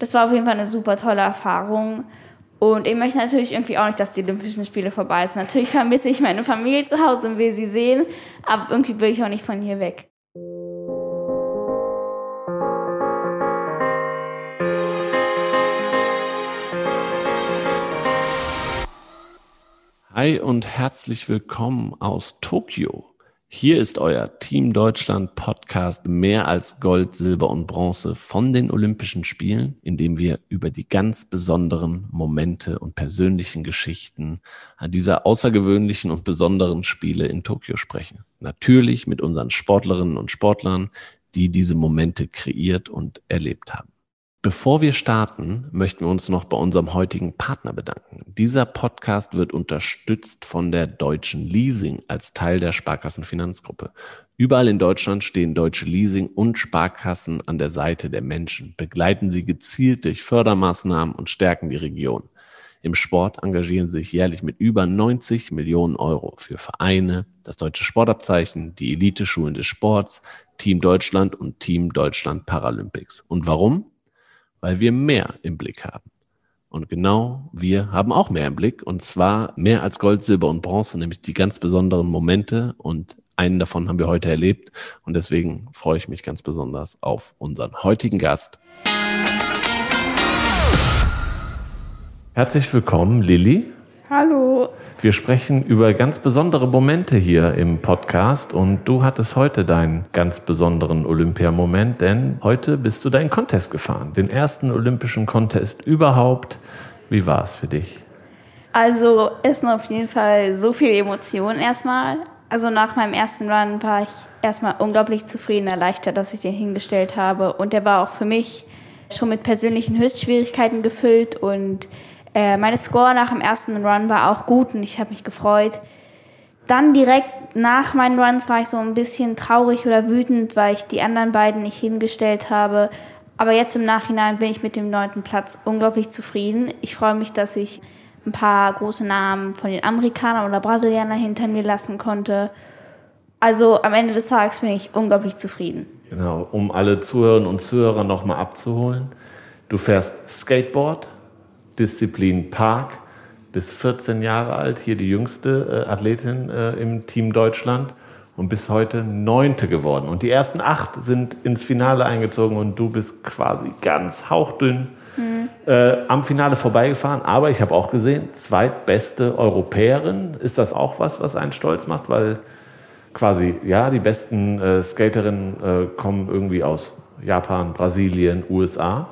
das war auf jeden Fall eine super tolle Erfahrung. Und ich möchte natürlich irgendwie auch nicht, dass die Olympischen Spiele vorbei sind. Natürlich vermisse ich meine Familie zu Hause und will sie sehen, aber irgendwie will ich auch nicht von hier weg. Hi und herzlich willkommen aus Tokio. Hier ist euer Team Deutschland Podcast mehr als Gold, Silber und Bronze von den Olympischen Spielen, in dem wir über die ganz besonderen Momente und persönlichen Geschichten dieser außergewöhnlichen und besonderen Spiele in Tokio sprechen. Natürlich mit unseren Sportlerinnen und Sportlern, die diese Momente kreiert und erlebt haben. Bevor wir starten, möchten wir uns noch bei unserem heutigen Partner bedanken. Dieser Podcast wird unterstützt von der Deutschen Leasing als Teil der Sparkassenfinanzgruppe. Überall in Deutschland stehen Deutsche Leasing und Sparkassen an der Seite der Menschen, begleiten sie gezielt durch Fördermaßnahmen und stärken die Region. Im Sport engagieren sich jährlich mit über 90 Millionen Euro für Vereine, das deutsche Sportabzeichen, die Elite-Schulen des Sports, Team Deutschland und Team Deutschland Paralympics. Und warum? Weil wir mehr im Blick haben. Und genau wir haben auch mehr im Blick und zwar mehr als Gold, Silber und Bronze, nämlich die ganz besonderen Momente und einen davon haben wir heute erlebt und deswegen freue ich mich ganz besonders auf unseren heutigen Gast. Herzlich willkommen, Lilly. Hallo. Wir sprechen über ganz besondere Momente hier im Podcast und du hattest heute deinen ganz besonderen Olympiamoment, denn heute bist du deinen Contest gefahren, den ersten olympischen Contest überhaupt. Wie war es für dich? Also es sind auf jeden Fall so viele Emotionen erstmal. Also nach meinem ersten Run war ich erstmal unglaublich zufrieden, erleichtert, dass ich den hingestellt habe und der war auch für mich schon mit persönlichen Höchstschwierigkeiten gefüllt und äh, meine Score nach dem ersten Run war auch gut und ich habe mich gefreut. Dann direkt nach meinen Runs war ich so ein bisschen traurig oder wütend, weil ich die anderen beiden nicht hingestellt habe. Aber jetzt im Nachhinein bin ich mit dem neunten Platz unglaublich zufrieden. Ich freue mich, dass ich ein paar große Namen von den Amerikanern oder Brasilianern hinter mir lassen konnte. Also am Ende des Tages bin ich unglaublich zufrieden. Genau, um alle Zuhörerinnen und Zuhörer nochmal abzuholen. Du fährst Skateboard, Disziplin Park, bis 14 Jahre alt, hier die jüngste äh, Athletin äh, im Team Deutschland und bis heute neunte geworden. Und die ersten acht sind ins Finale eingezogen und du bist quasi ganz hauchdünn mhm. äh, am Finale vorbeigefahren. Aber ich habe auch gesehen, zweitbeste Europäerin. Ist das auch was, was einen stolz macht? Weil quasi, ja, die besten äh, Skaterinnen äh, kommen irgendwie aus Japan, Brasilien, USA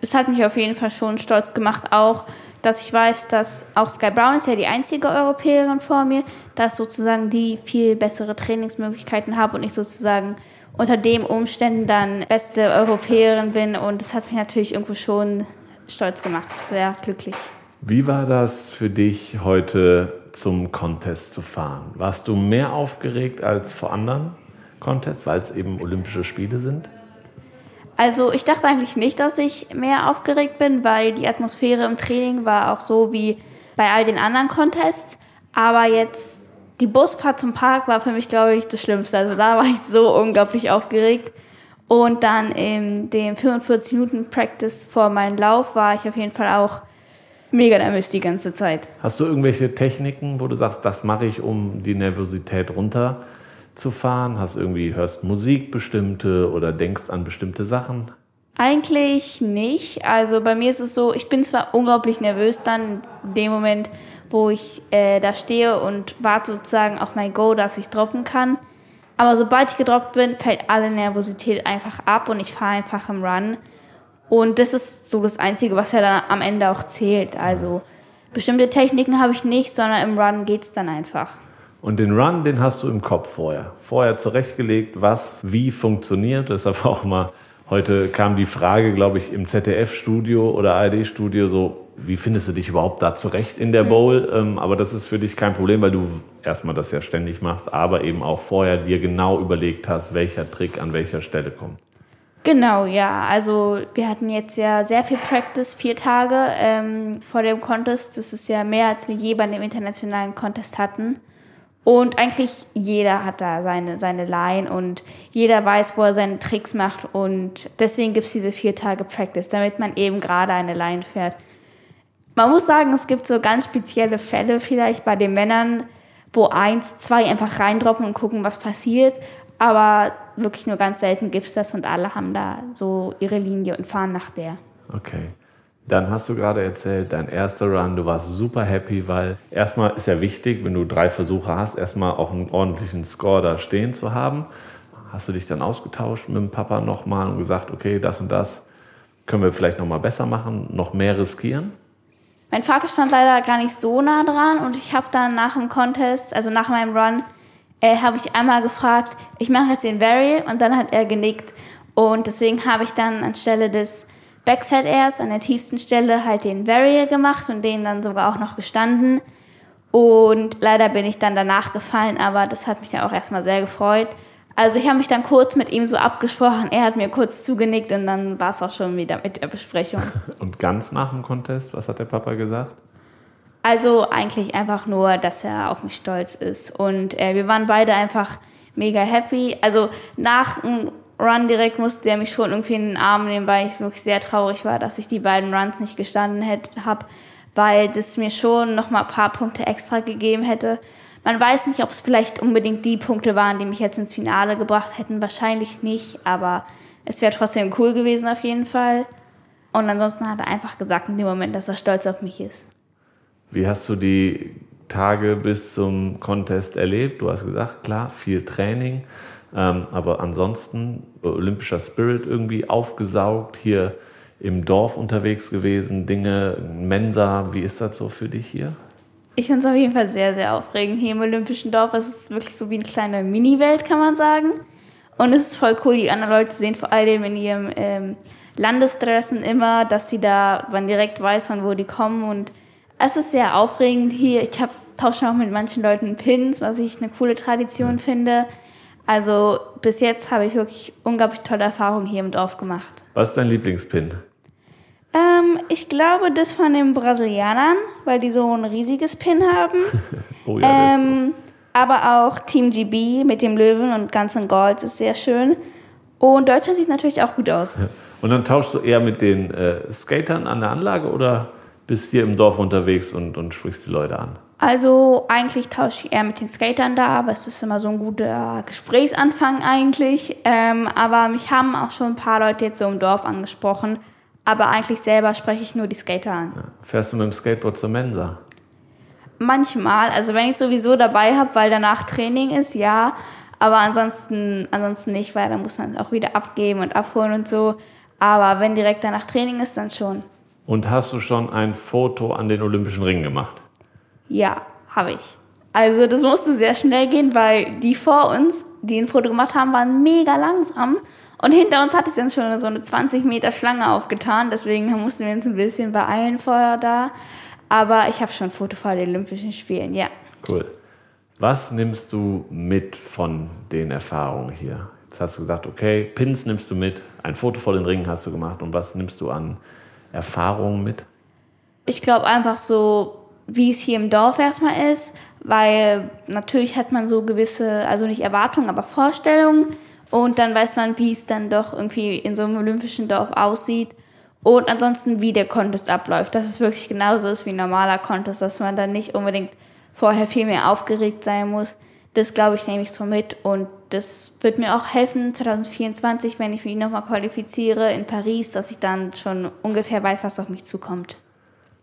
es hat mich auf jeden Fall schon stolz gemacht, auch, dass ich weiß, dass auch Sky Brown ist ja die einzige Europäerin vor mir, dass sozusagen die viel bessere Trainingsmöglichkeiten haben und ich sozusagen unter den Umständen dann beste Europäerin bin und das hat mich natürlich irgendwo schon stolz gemacht, sehr glücklich. Wie war das für dich heute zum Contest zu fahren? Warst du mehr aufgeregt als vor anderen Contests, weil es eben Olympische Spiele sind? Also ich dachte eigentlich nicht, dass ich mehr aufgeregt bin, weil die Atmosphäre im Training war auch so wie bei all den anderen Contests. Aber jetzt die Busfahrt zum Park war für mich, glaube ich, das Schlimmste. Also da war ich so unglaublich aufgeregt. Und dann in dem 45 Minuten Practice vor meinem Lauf war ich auf jeden Fall auch mega nervös die ganze Zeit. Hast du irgendwelche Techniken, wo du sagst, das mache ich, um die Nervosität runter zu fahren? Hast irgendwie hörst Musik bestimmte oder denkst an bestimmte Sachen? Eigentlich nicht. Also bei mir ist es so, ich bin zwar unglaublich nervös dann in dem Moment, wo ich äh, da stehe und warte sozusagen auf mein Go, dass ich droppen kann. Aber sobald ich gedroppt bin, fällt alle Nervosität einfach ab und ich fahre einfach im Run. Und das ist so das Einzige, was ja dann am Ende auch zählt. Also bestimmte Techniken habe ich nicht, sondern im Run geht es dann einfach. Und den Run, den hast du im Kopf vorher. Vorher zurechtgelegt, was wie funktioniert. Deshalb auch mal, heute kam die Frage, glaube ich, im ZDF-Studio oder ARD-Studio so, wie findest du dich überhaupt da zurecht in der mhm. Bowl? Ähm, aber das ist für dich kein Problem, weil du erstmal das ja ständig machst, aber eben auch vorher dir genau überlegt hast, welcher Trick an welcher Stelle kommt. Genau, ja. Also wir hatten jetzt ja sehr viel Practice, vier Tage ähm, vor dem Contest. Das ist ja mehr, als wir je bei dem internationalen Contest hatten. Und eigentlich jeder hat da seine, seine Line und jeder weiß, wo er seine Tricks macht. Und deswegen gibt es diese vier Tage Practice, damit man eben gerade eine Line fährt. Man muss sagen, es gibt so ganz spezielle Fälle vielleicht bei den Männern, wo eins, zwei einfach reindroppen und gucken, was passiert. Aber wirklich nur ganz selten gibt es das und alle haben da so ihre Linie und fahren nach der. Okay. Dann hast du gerade erzählt, dein erster Run, du warst super happy, weil erstmal ist ja wichtig, wenn du drei Versuche hast, erstmal auch einen ordentlichen Score da stehen zu haben. Hast du dich dann ausgetauscht mit dem Papa nochmal und gesagt, okay, das und das können wir vielleicht nochmal besser machen, noch mehr riskieren? Mein Vater stand leider gar nicht so nah dran und ich habe dann nach dem Contest, also nach meinem Run, äh, habe ich einmal gefragt, ich mache jetzt den Varial und dann hat er genickt und deswegen habe ich dann anstelle des Backside erst an der tiefsten Stelle halt den Varial gemacht und den dann sogar auch noch gestanden. Und leider bin ich dann danach gefallen, aber das hat mich dann auch erstmal sehr gefreut. Also ich habe mich dann kurz mit ihm so abgesprochen, er hat mir kurz zugenickt und dann war es auch schon wieder mit der Besprechung. Und ganz nach dem Contest, was hat der Papa gesagt? Also eigentlich einfach nur, dass er auf mich stolz ist. Und äh, wir waren beide einfach mega happy. Also nach dem Run direkt musste er mich schon irgendwie in den Arm nehmen, weil ich wirklich sehr traurig war, dass ich die beiden Runs nicht gestanden habe, weil das mir schon noch mal ein paar Punkte extra gegeben hätte. Man weiß nicht, ob es vielleicht unbedingt die Punkte waren, die mich jetzt ins Finale gebracht hätten. Wahrscheinlich nicht, aber es wäre trotzdem cool gewesen auf jeden Fall. Und ansonsten hat er einfach gesagt in dem Moment, dass er stolz auf mich ist. Wie hast du die Tage bis zum Contest erlebt? Du hast gesagt, klar, viel Training. Ähm, aber ansonsten olympischer Spirit irgendwie aufgesaugt, hier im Dorf unterwegs gewesen, Dinge, Mensa, wie ist das so für dich hier? Ich finde es auf jeden Fall sehr, sehr aufregend hier im Olympischen Dorf. Es ist wirklich so wie eine kleine Mini-Welt, kann man sagen. Und es ist voll cool, die anderen Leute sehen vor allem in ihrem ähm, Landesdressen immer, dass sie da, man direkt weiß, von wo die kommen. Und es ist sehr aufregend hier. Ich habe tausche auch mit manchen Leuten Pins, was ich eine coole Tradition finde. Also bis jetzt habe ich wirklich unglaublich tolle Erfahrungen hier im Dorf gemacht. Was ist dein Lieblingspin? Ähm, ich glaube das von den Brasilianern, weil die so ein riesiges Pin haben. oh ja, ähm, aber auch Team GB mit dem Löwen und ganzen Gold ist sehr schön. Und Deutschland sieht natürlich auch gut aus. Und dann tauschst du eher mit den äh, Skatern an der Anlage oder bist hier im Dorf unterwegs und, und sprichst die Leute an? Also eigentlich tausche ich eher mit den Skatern da, aber es ist immer so ein guter Gesprächsanfang eigentlich. Ähm, aber mich haben auch schon ein paar Leute jetzt so im Dorf angesprochen. Aber eigentlich selber spreche ich nur die Skater an. Ja. Fährst du mit dem Skateboard zur Mensa? Manchmal. Also wenn ich sowieso dabei habe, weil danach Training ist, ja. Aber ansonsten, ansonsten nicht, weil dann muss man es auch wieder abgeben und abholen und so. Aber wenn direkt danach Training ist, dann schon. Und hast du schon ein Foto an den Olympischen Ringen gemacht? Ja, habe ich. Also das musste sehr schnell gehen, weil die vor uns, die ein Foto gemacht haben, waren mega langsam. Und hinter uns hatte ich dann schon so eine 20 Meter Schlange aufgetan. Deswegen mussten wir uns ein bisschen beeilen vorher da. Aber ich habe schon ein Foto vor den Olympischen Spielen, ja. Cool. Was nimmst du mit von den Erfahrungen hier? Jetzt hast du gesagt, okay, Pins nimmst du mit, ein Foto vor den Ringen hast du gemacht. Und was nimmst du an Erfahrungen mit? Ich glaube einfach so wie es hier im Dorf erstmal ist, weil natürlich hat man so gewisse, also nicht Erwartungen, aber Vorstellungen und dann weiß man, wie es dann doch irgendwie in so einem olympischen Dorf aussieht und ansonsten, wie der Contest abläuft, dass es wirklich genauso ist wie ein normaler Contest, dass man dann nicht unbedingt vorher viel mehr aufgeregt sein muss. Das glaube ich, nehme ich so mit und das wird mir auch helfen 2024, wenn ich mich nochmal qualifiziere in Paris, dass ich dann schon ungefähr weiß, was auf mich zukommt.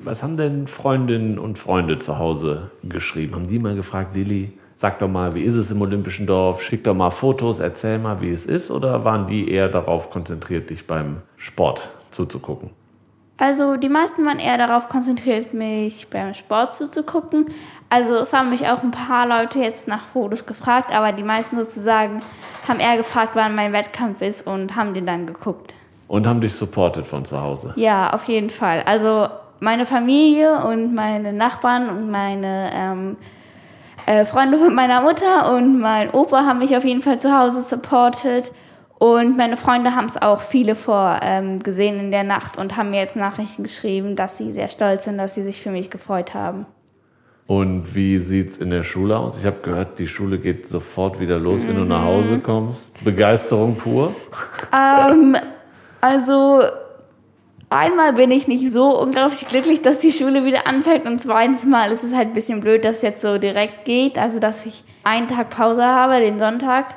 Was haben denn Freundinnen und Freunde zu Hause geschrieben? Haben die mal gefragt, Lilly, sag doch mal, wie ist es im Olympischen Dorf? Schick doch mal Fotos, erzähl mal, wie es ist. Oder waren die eher darauf konzentriert, dich beim Sport zuzugucken? Also die meisten waren eher darauf konzentriert, mich beim Sport zuzugucken. Also es haben mich auch ein paar Leute jetzt nach Fotos gefragt, aber die meisten sozusagen haben eher gefragt, wann mein Wettkampf ist und haben den dann geguckt. Und haben dich supportet von zu Hause? Ja, auf jeden Fall. Also meine Familie und meine Nachbarn und meine ähm, äh, Freunde von meiner Mutter und mein Opa haben mich auf jeden Fall zu Hause supportet. Und meine Freunde haben es auch viele vor ähm, gesehen in der Nacht und haben mir jetzt Nachrichten geschrieben, dass sie sehr stolz sind, dass sie sich für mich gefreut haben. Und wie sieht es in der Schule aus? Ich habe gehört, die Schule geht sofort wieder los, wenn du nach Hause Mhm. kommst. Begeisterung pur. Ähm, also einmal bin ich nicht so unglaublich glücklich, dass die Schule wieder anfängt und zweitens mal ist es halt ein bisschen blöd, dass es jetzt so direkt geht. Also dass ich einen Tag Pause habe, den Sonntag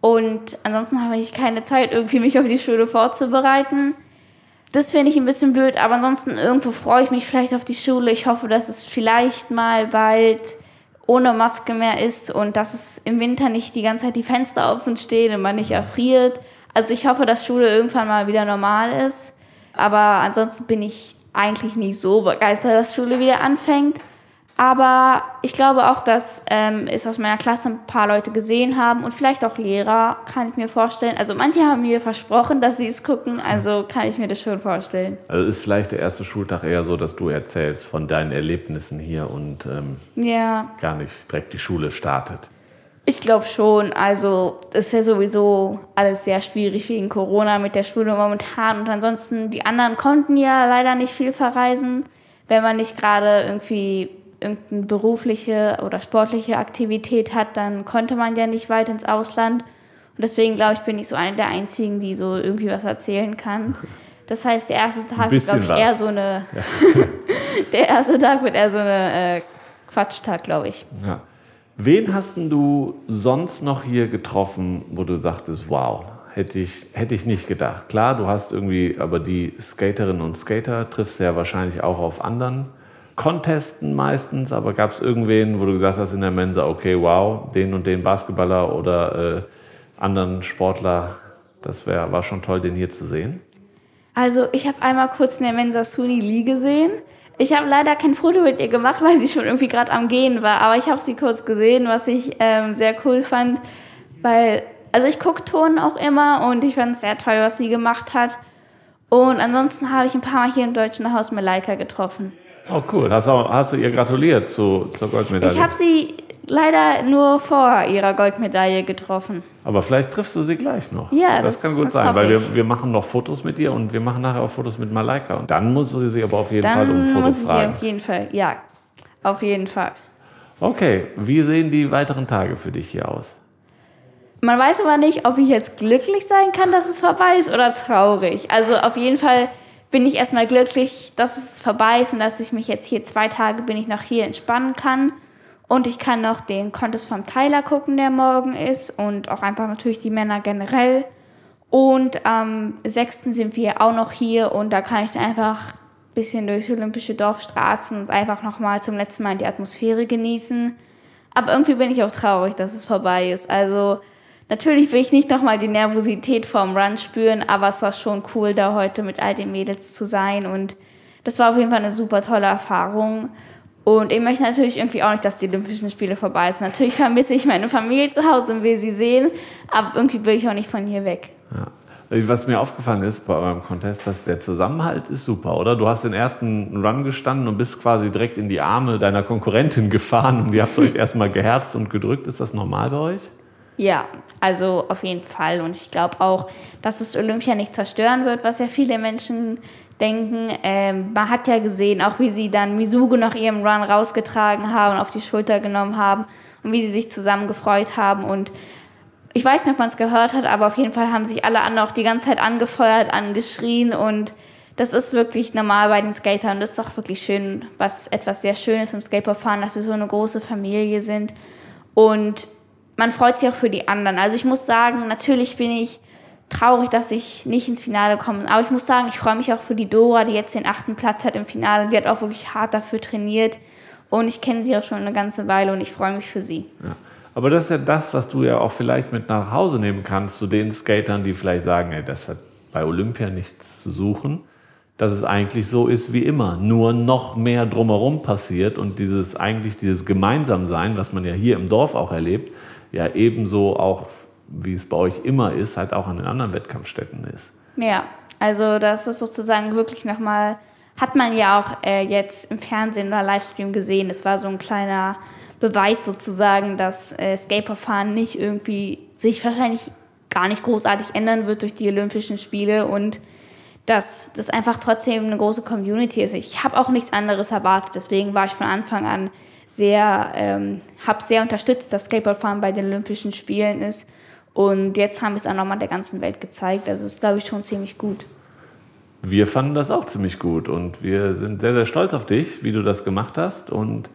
und ansonsten habe ich keine Zeit, irgendwie mich auf die Schule vorzubereiten. Das finde ich ein bisschen blöd, aber ansonsten irgendwo freue ich mich vielleicht auf die Schule. Ich hoffe, dass es vielleicht mal bald ohne Maske mehr ist und dass es im Winter nicht die ganze Zeit die Fenster offen stehen und man nicht erfriert. Also ich hoffe, dass Schule irgendwann mal wieder normal ist. Aber ansonsten bin ich eigentlich nicht so begeistert, dass Schule wieder anfängt. Aber ich glaube auch, dass ähm, es aus meiner Klasse ein paar Leute gesehen haben und vielleicht auch Lehrer, kann ich mir vorstellen. Also manche haben mir versprochen, dass sie es gucken, also kann ich mir das schon vorstellen. Also ist vielleicht der erste Schultag eher so, dass du erzählst von deinen Erlebnissen hier und ähm, Ja, gar nicht direkt die Schule startet. Ich glaube schon. Also es ist ja sowieso alles sehr schwierig wegen Corona mit der Schule momentan. Und ansonsten, die anderen konnten ja leider nicht viel verreisen, wenn man nicht gerade irgendwie irgendeine berufliche oder sportliche Aktivität hat, dann konnte man ja nicht weit ins Ausland. Und deswegen glaube ich, bin ich so eine der einzigen, die so irgendwie was erzählen kann. Das heißt, der erste Tag bisschen glaube ich, eher was. so eine. der erste Tag wird eher so eine äh, Quatschtag, glaube ich. Ja. Wen hast du sonst noch hier getroffen, wo du sagtest, wow, hätte ich, hätte ich nicht gedacht. Klar, du hast irgendwie, aber die Skaterinnen und Skater triffst du ja wahrscheinlich auch auf anderen Contesten meistens, aber gab es irgendwen, wo du gesagt hast in der Mensa, okay, wow, den und den Basketballer oder äh, anderen Sportler, das wär, war schon toll, den hier zu sehen? Also, ich habe einmal kurz in der Mensa Suni Lee gesehen. Ich habe leider kein Foto mit ihr gemacht, weil sie schon irgendwie gerade am Gehen war. Aber ich habe sie kurz gesehen, was ich ähm, sehr cool fand. Weil, also ich gucke Ton auch immer und ich fand es sehr toll, was sie gemacht hat. Und ansonsten habe ich ein paar Mal hier im Deutschen Haus Malaika getroffen. Oh cool, hast, auch, hast du ihr gratuliert zu, zur Goldmedaille? Ich habe sie leider nur vor ihrer Goldmedaille getroffen. Aber vielleicht triffst du sie gleich noch. Ja, das, das- kann gut das sein, weil wir, wir machen noch Fotos mit dir und wir machen nachher auch Fotos mit Malaika. Und dann muss sie sich aber auf jeden Fall um ein Dann Foto muss ich sie fragen. auf jeden Fall, ja, auf jeden Fall. Okay, wie sehen die weiteren Tage für dich hier aus? Man weiß aber nicht, ob ich jetzt glücklich sein kann, dass es vorbei ist oder traurig. Also auf jeden Fall bin ich erstmal glücklich, dass es vorbei ist und dass ich mich jetzt hier zwei Tage bin ich noch hier entspannen kann. Und ich kann noch den Contest vom Tyler gucken, der morgen ist. Und auch einfach natürlich die Männer generell. Und am 6. sind wir auch noch hier und da kann ich dann einfach ein bisschen durch olympische Dorfstraßen und einfach nochmal zum letzten Mal die Atmosphäre genießen. Aber irgendwie bin ich auch traurig, dass es vorbei ist. Also natürlich will ich nicht nochmal die Nervosität vorm Run spüren, aber es war schon cool, da heute mit all den Mädels zu sein. Und das war auf jeden Fall eine super tolle Erfahrung. Und ich möchte natürlich irgendwie auch nicht, dass die Olympischen Spiele vorbei sind. Natürlich vermisse ich meine Familie zu Hause und will sie sehen, aber irgendwie will ich auch nicht von hier weg. Ja. Was mir aufgefallen ist bei eurem Contest, dass der Zusammenhalt ist super, oder? Du hast den ersten Run gestanden und bist quasi direkt in die Arme deiner Konkurrentin gefahren und ihr habt euch erstmal geherzt und gedrückt. Ist das normal bei euch? Ja, also auf jeden Fall. Und ich glaube auch, dass es Olympia nicht zerstören wird, was ja viele Menschen denken. Ähm, man hat ja gesehen, auch wie sie dann Misugo nach ihrem Run rausgetragen haben und auf die Schulter genommen haben und wie sie sich zusammen gefreut haben. Und ich weiß nicht, ob man es gehört hat, aber auf jeden Fall haben sich alle anderen auch die ganze Zeit angefeuert, angeschrien und das ist wirklich normal bei den Skatern. Das ist auch wirklich schön, was etwas sehr Schönes im Skateboardfahren, dass wir so eine große Familie sind. Und man freut sich auch für die anderen. Also ich muss sagen, natürlich bin ich traurig, dass ich nicht ins Finale komme. Aber ich muss sagen, ich freue mich auch für die Dora, die jetzt den achten Platz hat im Finale. Die hat auch wirklich hart dafür trainiert. Und ich kenne sie auch schon eine ganze Weile und ich freue mich für sie. Ja. Aber das ist ja das, was du ja auch vielleicht mit nach Hause nehmen kannst zu den Skatern, die vielleicht sagen, ey, das hat bei Olympia nichts zu suchen. Dass es eigentlich so ist wie immer, nur noch mehr drumherum passiert und dieses eigentlich dieses Gemeinsamsein, was man ja hier im Dorf auch erlebt, ja ebenso auch, wie es bei euch immer ist, halt auch an den anderen Wettkampfstätten ist. Ja, also das ist sozusagen wirklich nochmal, hat man ja auch äh, jetzt im Fernsehen oder Livestream gesehen. Es war so ein kleiner Beweis sozusagen, dass äh, Skateboardfahren nicht irgendwie sich wahrscheinlich gar nicht großartig ändern wird durch die Olympischen Spiele und dass das einfach trotzdem eine große Community ist. Ich habe auch nichts anderes erwartet, deswegen war ich von Anfang an sehr, ähm, habe sehr unterstützt, dass Skateboardfahren bei den Olympischen Spielen ist. Und jetzt haben wir es auch nochmal der ganzen Welt gezeigt. Also ist, glaube ich, schon ziemlich gut. Wir fanden das auch ziemlich gut und wir sind sehr, sehr stolz auf dich, wie du das gemacht hast. Und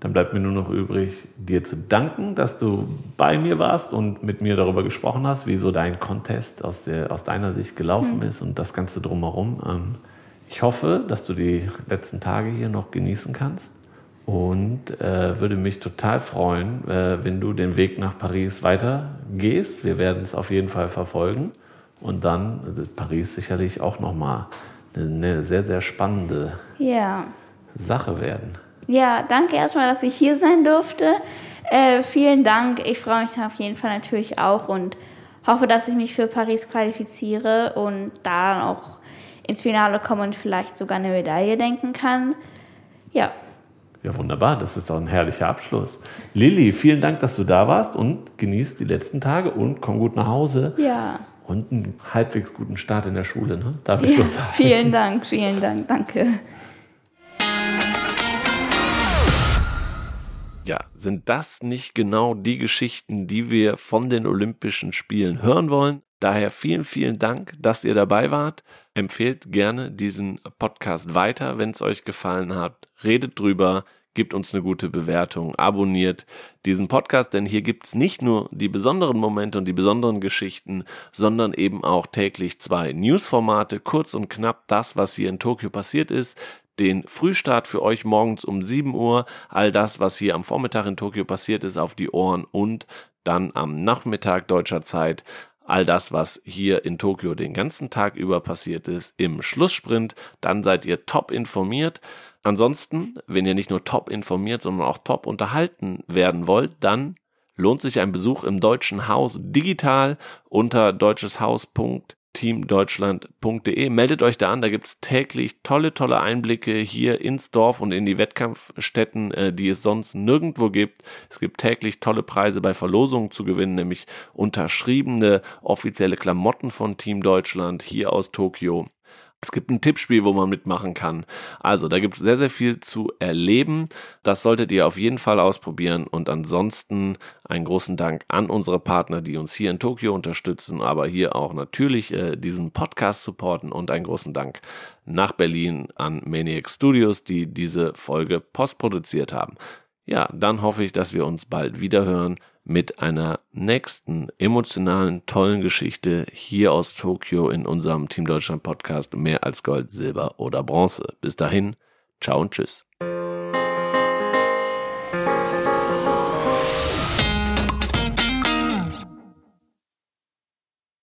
dann bleibt mir nur noch übrig, dir zu danken, dass du bei mir warst und mit mir darüber gesprochen hast, wie so dein Contest aus, der, aus deiner Sicht gelaufen mhm. ist und das Ganze drumherum. Ähm, ich hoffe, dass du die letzten Tage hier noch genießen kannst und äh, würde mich total freuen, äh, wenn du den Weg nach Paris weitergehst. Wir werden es auf jeden Fall verfolgen und dann ist Paris sicherlich auch nochmal eine sehr, sehr spannende ja. Sache werden. Ja, danke erstmal, dass ich hier sein durfte. Äh, vielen Dank. Ich freue mich auf jeden Fall natürlich auch und hoffe, dass ich mich für Paris qualifiziere und da auch ins Finale komme und vielleicht sogar eine Medaille denken kann. Ja. Ja, wunderbar. Das ist doch ein herrlicher Abschluss. Lilly, vielen Dank, dass du da warst und genießt die letzten Tage und komm gut nach Hause. Ja. Und einen halbwegs guten Start in der Schule, ne? Darf ich ja, so sagen? Vielen Dank, vielen Dank, danke. Ja, sind das nicht genau die Geschichten, die wir von den Olympischen Spielen hören wollen? Daher vielen, vielen Dank, dass ihr dabei wart. Empfehlt gerne diesen Podcast weiter, wenn es euch gefallen hat. Redet drüber, gebt uns eine gute Bewertung, abonniert diesen Podcast, denn hier gibt's nicht nur die besonderen Momente und die besonderen Geschichten, sondern eben auch täglich zwei Newsformate, kurz und knapp das, was hier in Tokio passiert ist, den Frühstart für euch morgens um 7 Uhr, all das, was hier am Vormittag in Tokio passiert ist, auf die Ohren und dann am Nachmittag deutscher Zeit all das, was hier in Tokio den ganzen Tag über passiert ist, im Schlusssprint. Dann seid ihr top informiert. Ansonsten, wenn ihr nicht nur top informiert, sondern auch top unterhalten werden wollt, dann lohnt sich ein Besuch im Deutschen Haus digital unter deutscheshaus.de teamdeutschland.de. Meldet euch da an, da gibt's täglich tolle, tolle Einblicke hier ins Dorf und in die Wettkampfstätten, äh, die es sonst nirgendwo gibt. Es gibt täglich tolle Preise bei Verlosungen zu gewinnen, nämlich unterschriebene offizielle Klamotten von Team Deutschland hier aus Tokio. Es gibt ein Tippspiel, wo man mitmachen kann. Also, da gibt es sehr, sehr viel zu erleben. Das solltet ihr auf jeden Fall ausprobieren. Und ansonsten einen großen Dank an unsere Partner, die uns hier in Tokio unterstützen, aber hier auch natürlich äh, diesen Podcast supporten. Und einen großen Dank nach Berlin an Maniac Studios, die diese Folge postproduziert haben. Ja, dann hoffe ich, dass wir uns bald wieder hören mit einer nächsten emotionalen, tollen Geschichte hier aus Tokio in unserem Team Deutschland Podcast mehr als Gold, Silber oder Bronze. Bis dahin, ciao und tschüss.